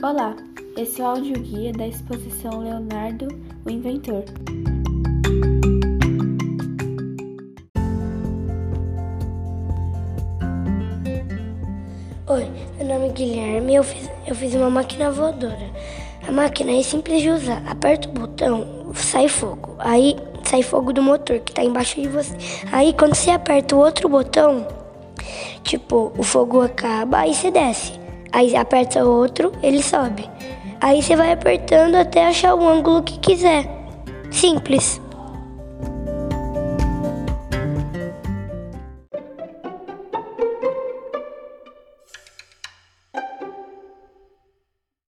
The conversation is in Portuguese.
Olá, esse é o audioguia da exposição Leonardo, o Inventor. Oi, meu nome é Guilherme e eu fiz, eu fiz uma máquina voadora. A máquina é simples de usar. Aperta o botão, sai fogo. Aí sai fogo do motor que está embaixo de você. Aí quando você aperta o outro botão, tipo, o fogo acaba, aí você desce. Aí aperta outro, ele sobe. Aí você vai apertando até achar o ângulo que quiser. Simples.